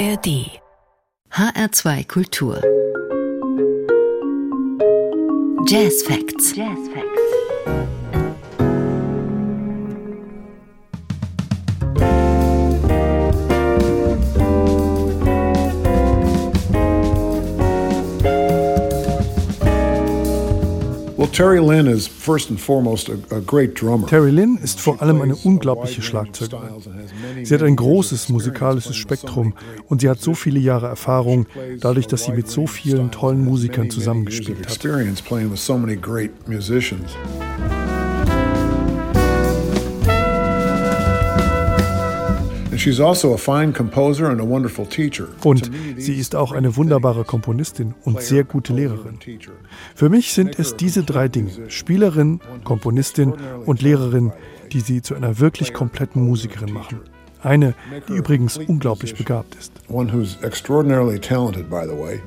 ARD HR2 Kultur Jazz Facts. Jazz Facts. Terry Lynn ist vor allem eine unglaubliche Schlagzeugerin. Sie hat ein großes musikalisches Spektrum und sie hat so viele Jahre Erfahrung, dadurch, dass sie mit so vielen tollen Musikern zusammengespielt hat. Und sie ist auch eine wunderbare Komponistin und sehr gute Lehrerin. Für mich sind es diese drei Dinge, Spielerin, Komponistin und Lehrerin, die sie zu einer wirklich kompletten Musikerin machen. Eine, die übrigens unglaublich begabt ist. One who's extraordinarily talented, by the way.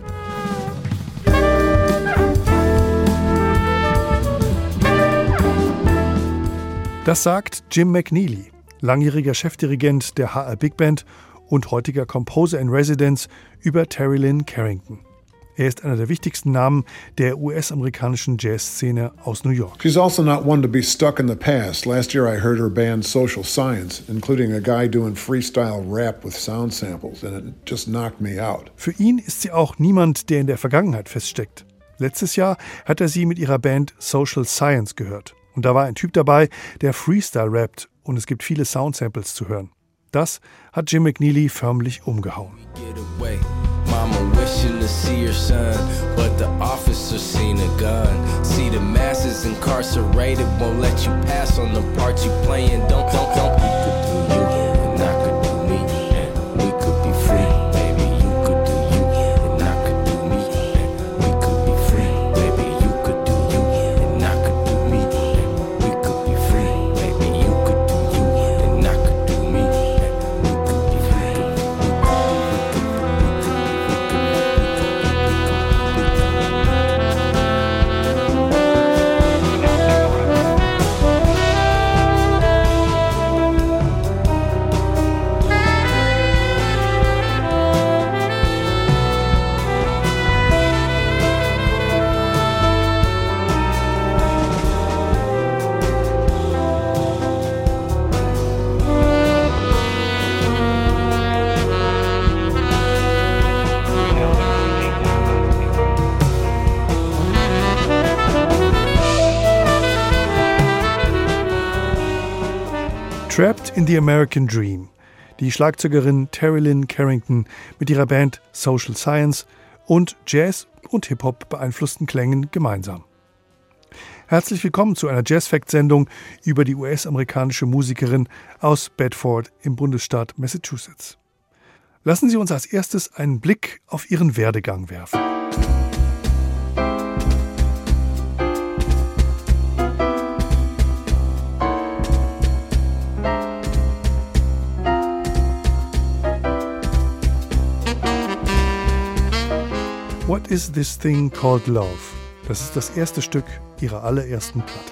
Das sagt Jim McNeely langjähriger Chefdirigent der HR Big Band und heutiger Composer in Residence über Terry Lynn Carrington. Er ist einer der wichtigsten Namen der US-amerikanischen Jazzszene aus New York. She's also not one to be stuck in the past. Last year I heard her band Social Science, including a guy doing freestyle rap with sound samples, and it just knocked me out. Für ihn ist sie auch niemand, der in der Vergangenheit feststeckt. Letztes Jahr hat er sie mit ihrer Band Social Science gehört. Und da war ein Typ dabei, der Freestyle rappt und es gibt viele Soundsamples zu hören. Das hat Jim McNeely förmlich umgehauen. Mama wishing to see her son, but the officer seen a gun. See the masses incarcerated, won't let you pass on the part you playing. Don't, don't, don't. The American Dream. Die Schlagzeugerin Terry Lynn Carrington mit ihrer Band Social Science und Jazz und Hip-Hop beeinflussten Klängen gemeinsam. Herzlich willkommen zu einer Jazz Fact Sendung über die US-amerikanische Musikerin aus Bedford im Bundesstaat Massachusetts. Lassen Sie uns als erstes einen Blick auf ihren Werdegang werfen. What is This Thing Called Love? Das ist das erste Stück ihrer allerersten Platte.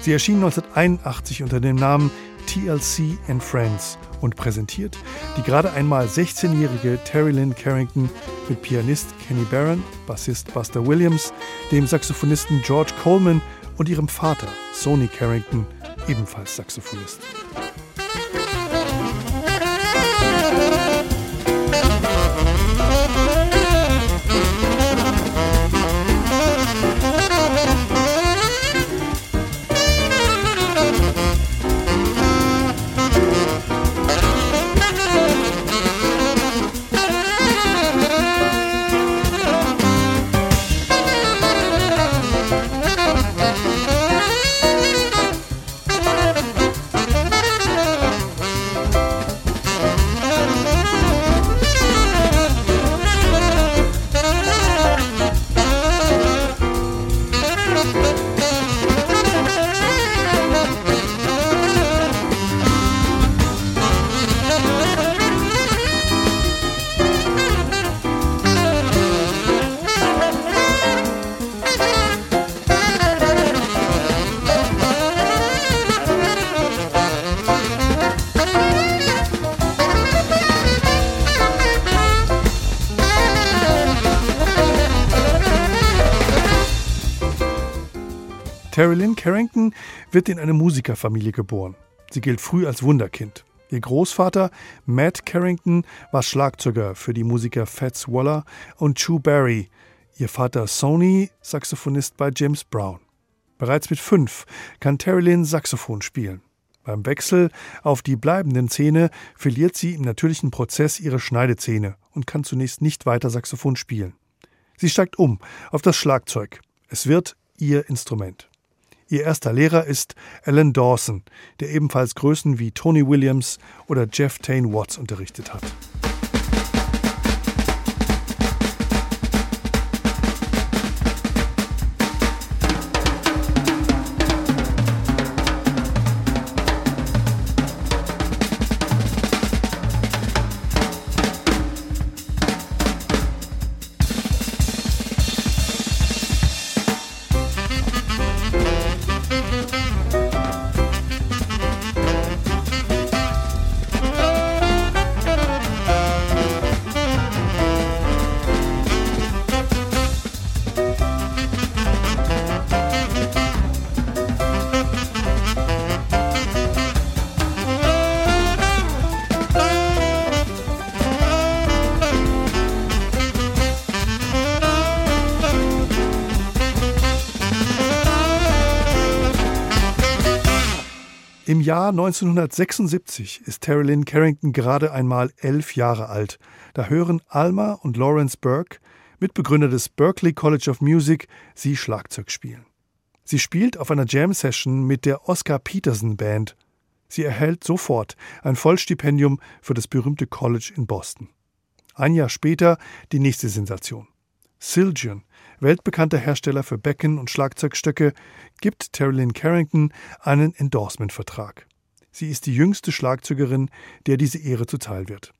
Sie erschien 1981 unter dem Namen TLC and Friends und präsentiert die gerade einmal 16-jährige Terry Lynn Carrington mit Pianist Kenny Barron, Bassist Buster Williams, dem Saxophonisten George Coleman und ihrem Vater Sony Carrington, ebenfalls Saxophonist. Wird in eine Musikerfamilie geboren. Sie gilt früh als Wunderkind. Ihr Großvater Matt Carrington war Schlagzeuger für die Musiker Fats Waller und Chu Berry. Ihr Vater Sony Saxophonist bei James Brown. Bereits mit fünf kann Terry Lynn Saxophon spielen. Beim Wechsel auf die bleibenden Zähne verliert sie im natürlichen Prozess ihre Schneidezähne und kann zunächst nicht weiter Saxophon spielen. Sie steigt um auf das Schlagzeug. Es wird ihr Instrument. Ihr erster Lehrer ist Alan Dawson, der ebenfalls Größen wie Tony Williams oder Jeff Tane Watts unterrichtet hat. Jahr 1976 ist Terry Lynn Carrington gerade einmal elf Jahre alt. Da hören Alma und Lawrence Burke, Mitbegründer des Berklee College of Music, sie Schlagzeug spielen. Sie spielt auf einer Jam-Session mit der Oscar Peterson Band. Sie erhält sofort ein Vollstipendium für das berühmte College in Boston. Ein Jahr später die nächste Sensation. Siljan, weltbekannter Hersteller für Becken und Schlagzeugstöcke, gibt Terrylyn Carrington einen Endorsement-Vertrag. Sie ist die jüngste Schlagzeugerin, der diese Ehre zuteil wird.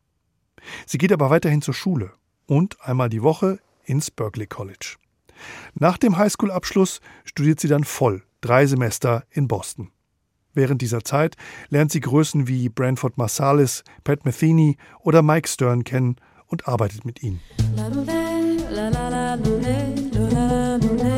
Sie geht aber weiterhin zur Schule und einmal die Woche ins Berkeley College. Nach dem Highschool-Abschluss studiert sie dann voll drei Semester in Boston. Während dieser Zeit lernt sie Größen wie Branford Marsalis, Pat Metheny oder Mike Stern kennen und arbeitet mit ihnen. love.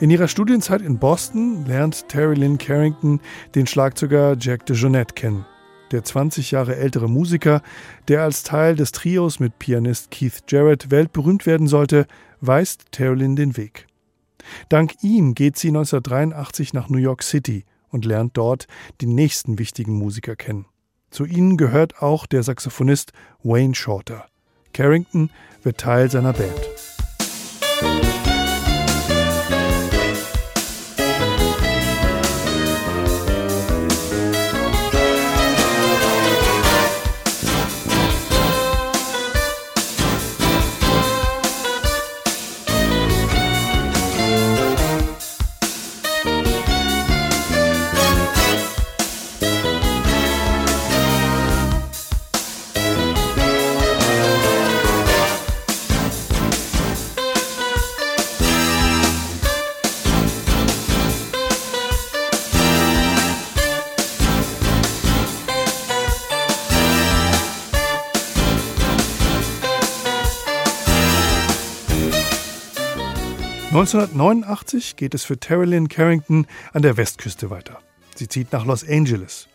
In ihrer Studienzeit in Boston lernt Terry Lynn Carrington den Schlagzeuger Jack DeJohnette kennen. Der 20 Jahre ältere Musiker, der als Teil des Trios mit Pianist Keith Jarrett weltberühmt werden sollte, weist Terry Lynn den Weg. Dank ihm geht sie 1983 nach New York City und lernt dort die nächsten wichtigen Musiker kennen. Zu ihnen gehört auch der Saxophonist Wayne Shorter. Carrington wird Teil seiner Band. 1989 geht es für Terilyn Carrington an der Westküste weiter. Sie zieht nach Los Angeles.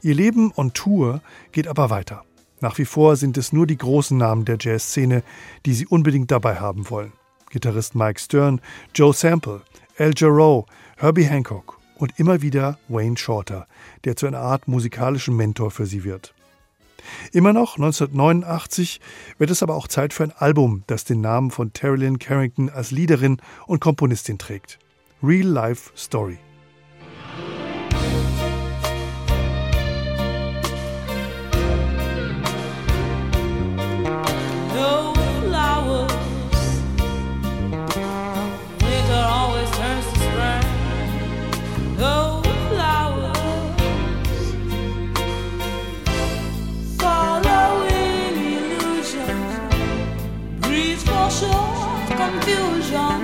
Ihr Leben on Tour geht aber weiter. Nach wie vor sind es nur die großen Namen der Jazzszene, die sie unbedingt dabei haben wollen. Gitarrist Mike Stern, Joe Sample, Al Jarreau, Herbie Hancock und immer wieder Wayne Shorter, der zu einer Art musikalischen Mentor für sie wird. Immer noch 1989 wird es aber auch Zeit für ein Album, das den Namen von Terry Lynn Carrington als Liederin und Komponistin trägt. Real Life Story. confusion.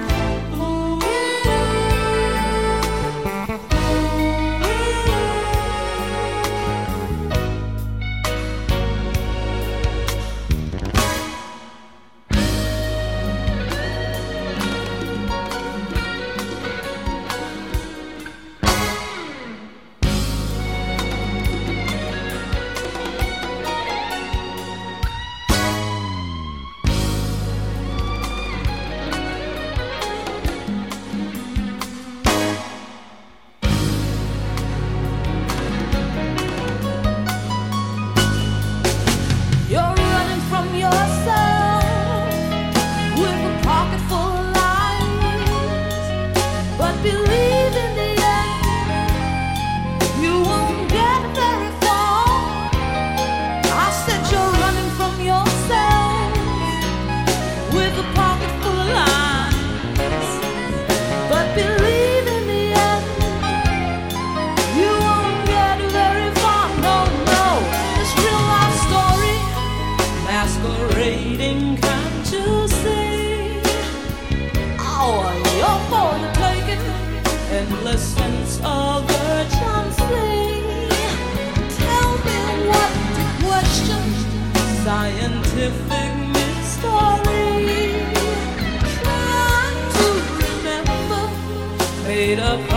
up.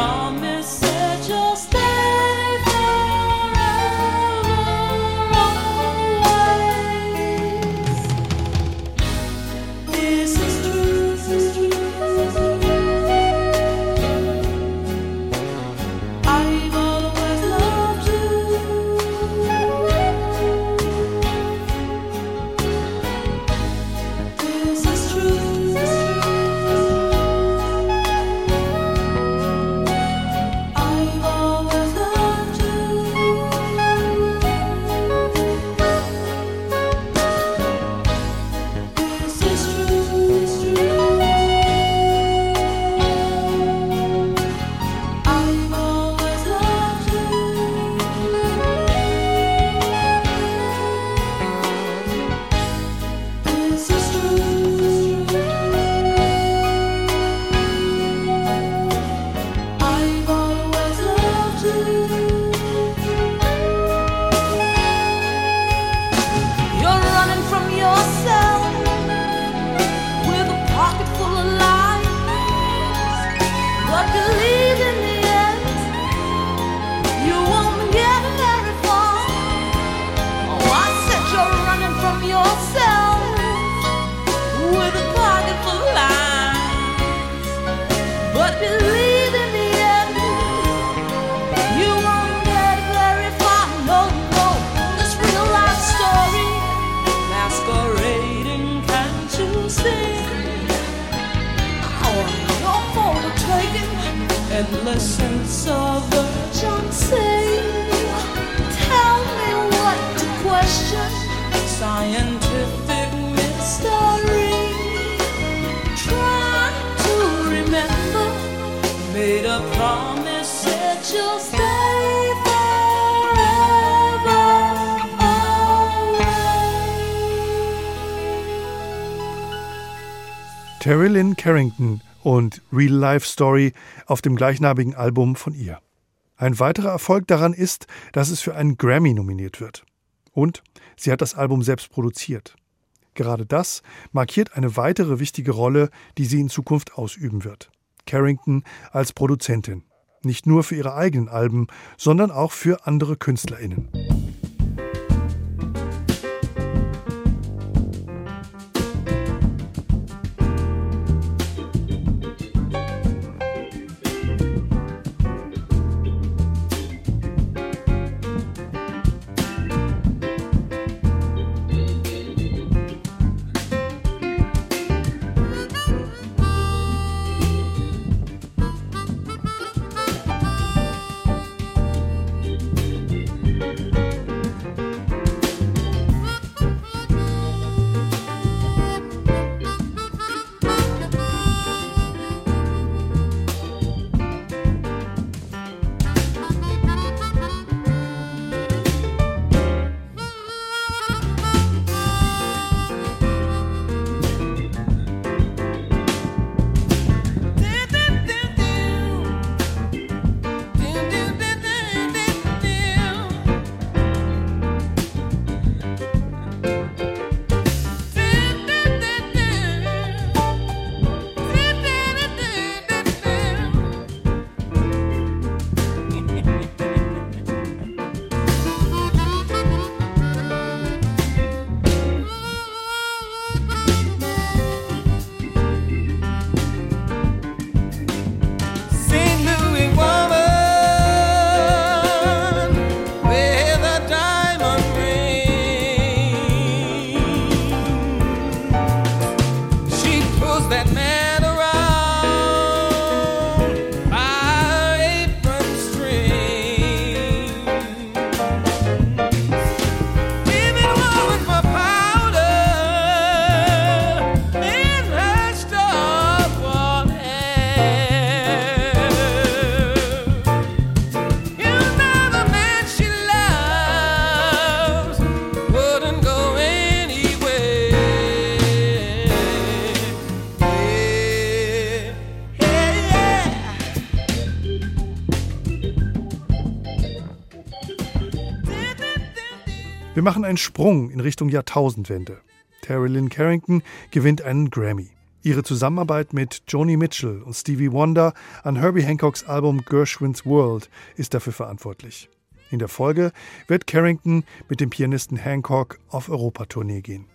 innocence of urgency. Tell me what to question. Science. Terry Lynn Carrington und Real Life Story auf dem gleichnamigen Album von ihr. Ein weiterer Erfolg daran ist, dass es für einen Grammy nominiert wird. Und sie hat das Album selbst produziert. Gerade das markiert eine weitere wichtige Rolle, die sie in Zukunft ausüben wird. Carrington als Produzentin. Nicht nur für ihre eigenen Alben, sondern auch für andere KünstlerInnen. Wir machen einen Sprung in Richtung Jahrtausendwende. Terry Lynn Carrington gewinnt einen Grammy. Ihre Zusammenarbeit mit Joni Mitchell und Stevie Wonder an Herbie Hancocks Album Gershwin's World ist dafür verantwortlich. In der Folge wird Carrington mit dem Pianisten Hancock auf Europatournee gehen.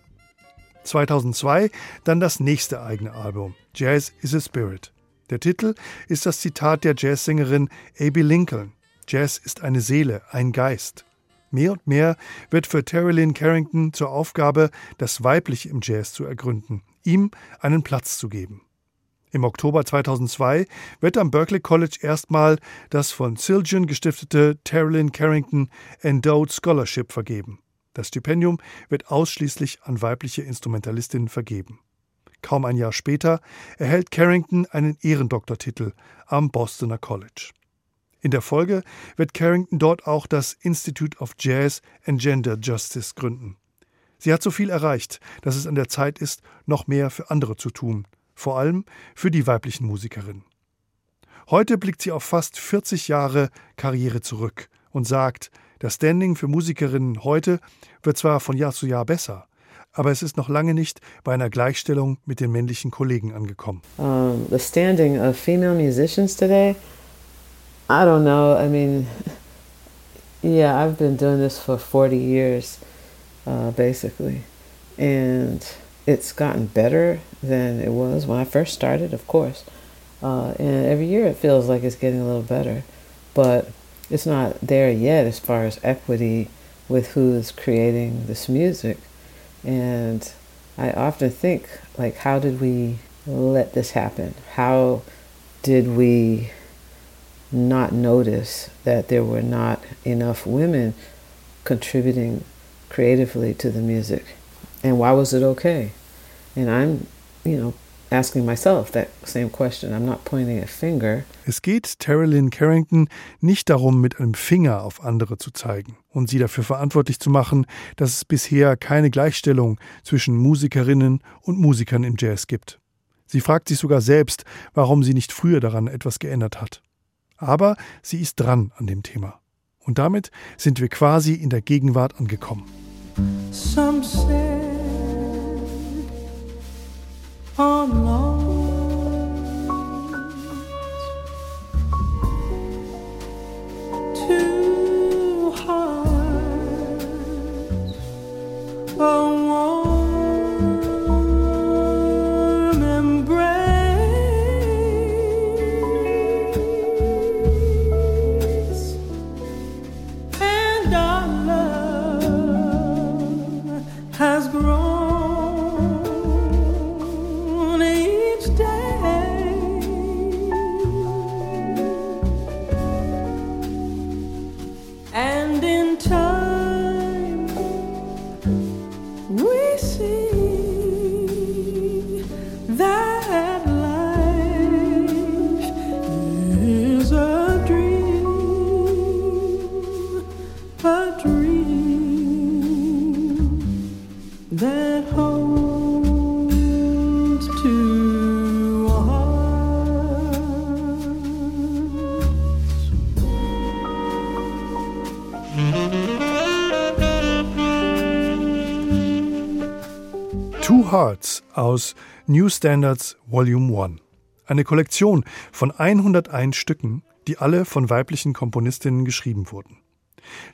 2002 dann das nächste eigene Album, Jazz is a Spirit. Der Titel ist das Zitat der Jazzsängerin A.B. Lincoln. Jazz ist eine Seele, ein Geist. Mehr und mehr wird für Terry Lynn Carrington zur Aufgabe, das Weibliche im Jazz zu ergründen, ihm einen Platz zu geben. Im Oktober 2002 wird am Berklee College erstmal das von Siljan gestiftete Terry Lynn Carrington Endowed Scholarship vergeben. Das Stipendium wird ausschließlich an weibliche Instrumentalistinnen vergeben. Kaum ein Jahr später erhält Carrington einen Ehrendoktortitel am Bostoner College. In der Folge wird Carrington dort auch das Institute of Jazz and Gender Justice gründen. Sie hat so viel erreicht, dass es an der Zeit ist, noch mehr für andere zu tun, vor allem für die weiblichen Musikerinnen. Heute blickt sie auf fast 40 Jahre Karriere zurück und sagt, das Standing für Musikerinnen heute wird zwar von Jahr zu Jahr besser, aber es ist noch lange nicht bei einer Gleichstellung mit den männlichen Kollegen angekommen. Um, the standing of female musicians today I don't know. I mean, yeah, I've been doing this for 40 years, uh, basically. and it's gotten better than it was when I first started, of course. Uh, and every year it feels like it's getting a little better, but it's not there yet as far as equity with who's creating this music. And I often think, like, how did we let this happen? How did we not notice that there were not enough women contributing creatively to the music? And why was it okay? And I'm, you know, asking myself that same question. I'm not pointing a finger. Es geht Terilyn Carrington nicht darum, mit einem Finger auf andere zu zeigen und sie dafür verantwortlich zu machen, dass es bisher keine Gleichstellung zwischen Musikerinnen und Musikern im Jazz gibt. Sie fragt sich sogar selbst, warum sie nicht früher daran etwas geändert hat. Aber sie ist dran an dem Thema. Und damit sind wir quasi in der Gegenwart angekommen. Some say Two Hearts aus New Standards Volume 1. Eine Kollektion von 101 Stücken, die alle von weiblichen Komponistinnen geschrieben wurden.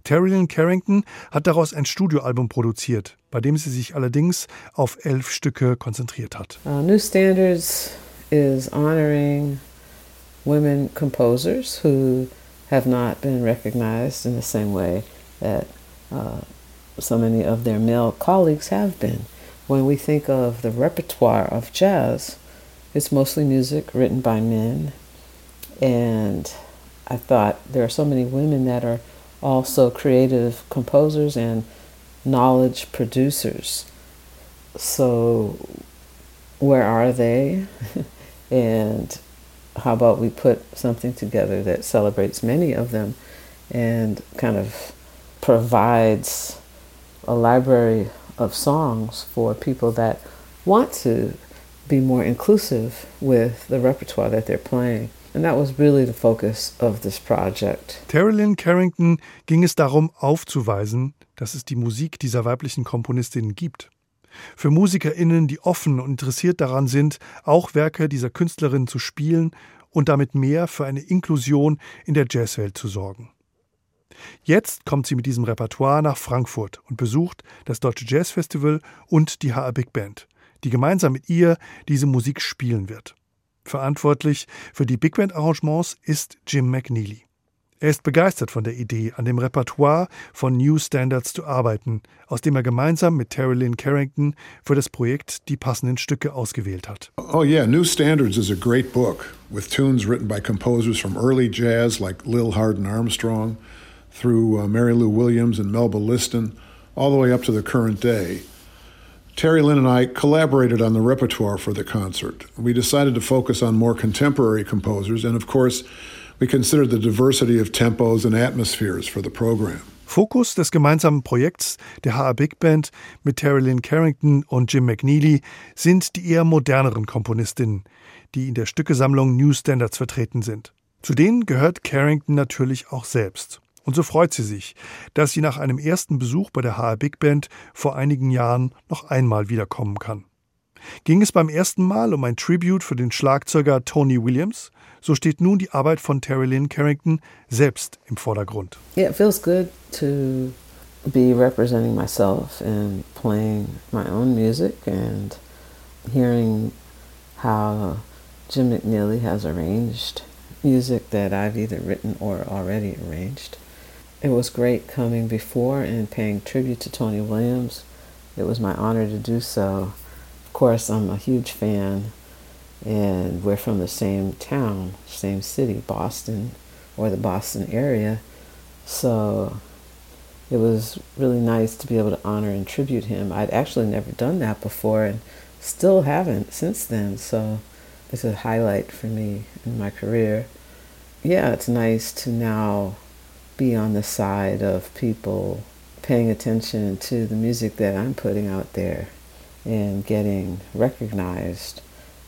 Terry Carrington hat daraus ein Studioalbum produziert, bei dem sie sich allerdings auf elf Stücke konzentriert hat. Uh, New Standards is honoring women composers who have not been recognized in the same way that uh, so many of their male colleagues have been. When we think of the repertoire of jazz, it's mostly music written by men. And I thought there are so many women that are also creative composers and knowledge producers. So, where are they? and how about we put something together that celebrates many of them and kind of provides a library of songs for people that want to be more inclusive with the repertoire that they're playing. And that was really the focus of this project. Terilyn Carrington ging es darum, aufzuweisen, dass es die Musik dieser weiblichen Komponistinnen gibt. Für MusikerInnen, die offen und interessiert daran sind, auch Werke dieser Künstlerinnen zu spielen und damit mehr für eine Inklusion in der Jazzwelt zu sorgen. Jetzt kommt sie mit diesem Repertoire nach Frankfurt und besucht das Deutsche Jazz Festival und die HR Big Band, die gemeinsam mit ihr diese Musik spielen wird. Verantwortlich für die Big Band Arrangements ist Jim McNeely. Er ist begeistert von der Idee, an dem Repertoire von New Standards zu arbeiten, aus dem er gemeinsam mit Terry Lynn Carrington für das Projekt die passenden Stücke ausgewählt hat. Oh yeah, New Standards is a great book with tunes written by composers from early jazz like Lil Hardin Armstrong through uh, Mary Lou Williams and Melba Liston, all the way up to the current day. Terry Lynn and I collaborated on the repertoire for the concert. We decided to focus on more contemporary composers, and of course, we considered the diversity of tempos and atmospheres for the program. Fokus des gemeinsamen Projekts der HR Big Band mit Terry Lynn Carrington und Jim McNeely sind die eher moderneren Komponistinnen, die in der Stückesammlung New Standards vertreten sind. Zu denen gehört Carrington natürlich auch selbst. Und so freut sie sich, dass sie nach einem ersten Besuch bei der HR Big Band vor einigen Jahren noch einmal wiederkommen kann. Ging es beim ersten Mal um ein Tribute für den Schlagzeuger Tony Williams, so steht nun die Arbeit von Terry Lynn Carrington selbst im Vordergrund. Yeah, it feels good to be representing myself and playing my own music and hearing how Jim McNeely has arranged music that I've either written or already arranged. It was great coming before and paying tribute to Tony Williams. It was my honor to do so. Of course, I'm a huge fan, and we're from the same town, same city, Boston, or the Boston area. So it was really nice to be able to honor and tribute him. I'd actually never done that before and still haven't since then. So it's a highlight for me in my career. Yeah, it's nice to now be on the side of people paying attention to the music that I'm putting out there and getting recognized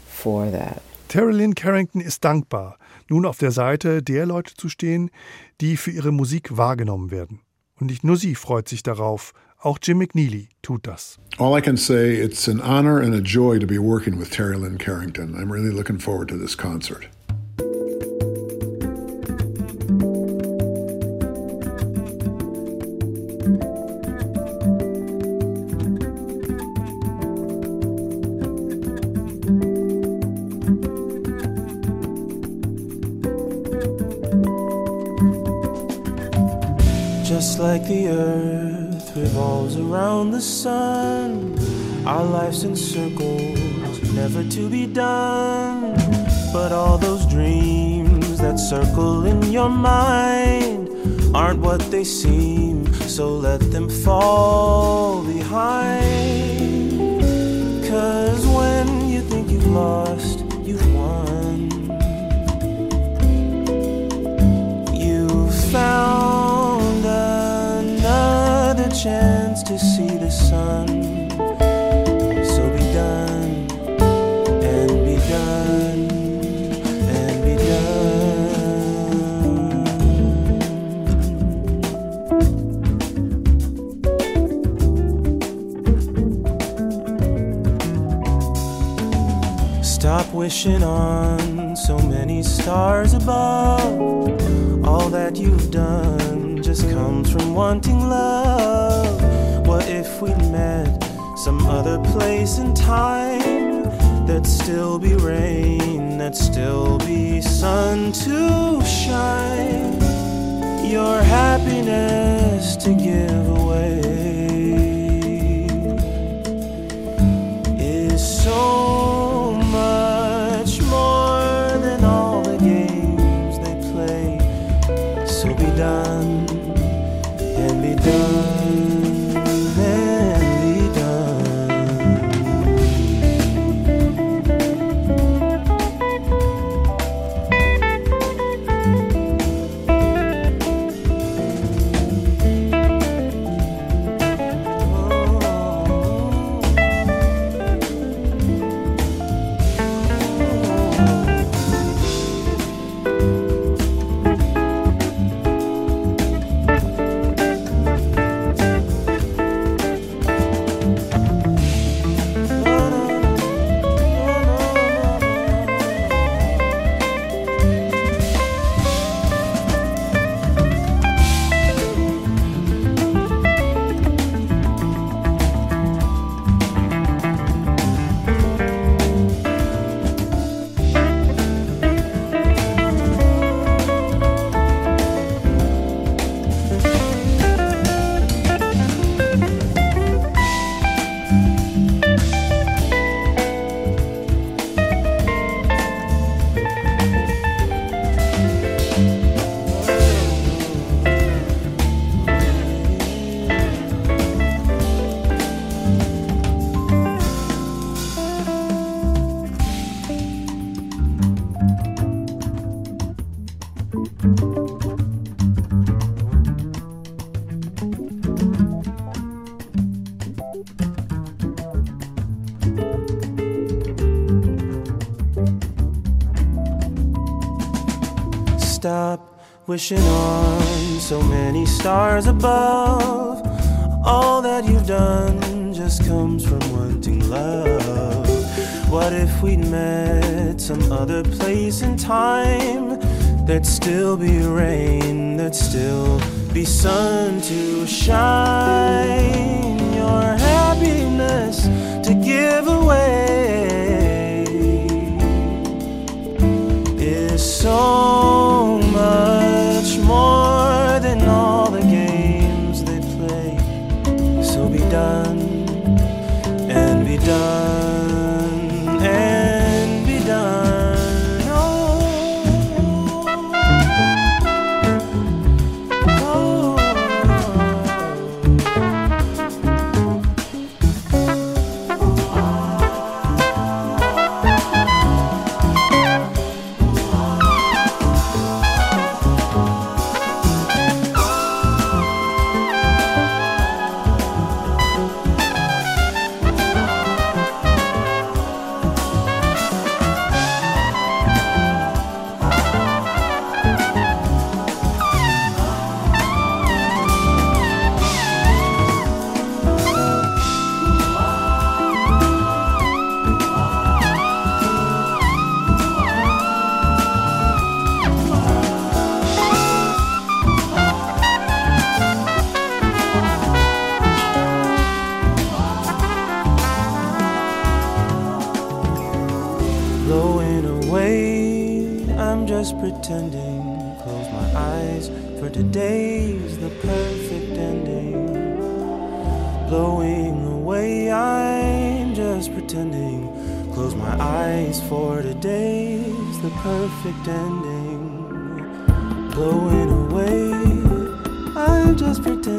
for that. Terry Lynn Carrington ist dankbar, nun auf der Seite der Leute zu stehen, die für ihre Musik wahrgenommen werden. Und nicht nur sie freut sich darauf, auch Jim McNeely tut das. All I can say, it's an honor and a joy to be working with Terry Lynn Carrington. I'm really looking forward to this concert. The sun, our life's in circles, never to be done. But all those dreams that circle in your mind aren't what they seem, so let them fall behind. Cause when you think you've lost, wishing on so many stars above. All that you've done just comes from wanting love. What if we met some other place and time? There'd still be rain, there'd still be sun to shine. Your happiness to give away wishing on so many stars above. All that you've done just comes from wanting love. What if we'd met some other place and time? There'd still be rain, there'd still be sun to shine, your happiness to give away is so pretending. Close my eyes for today's the perfect ending. Blowing away, I'm just pretending. Close my eyes for today's the perfect ending. Blowing away, I'm just pretending.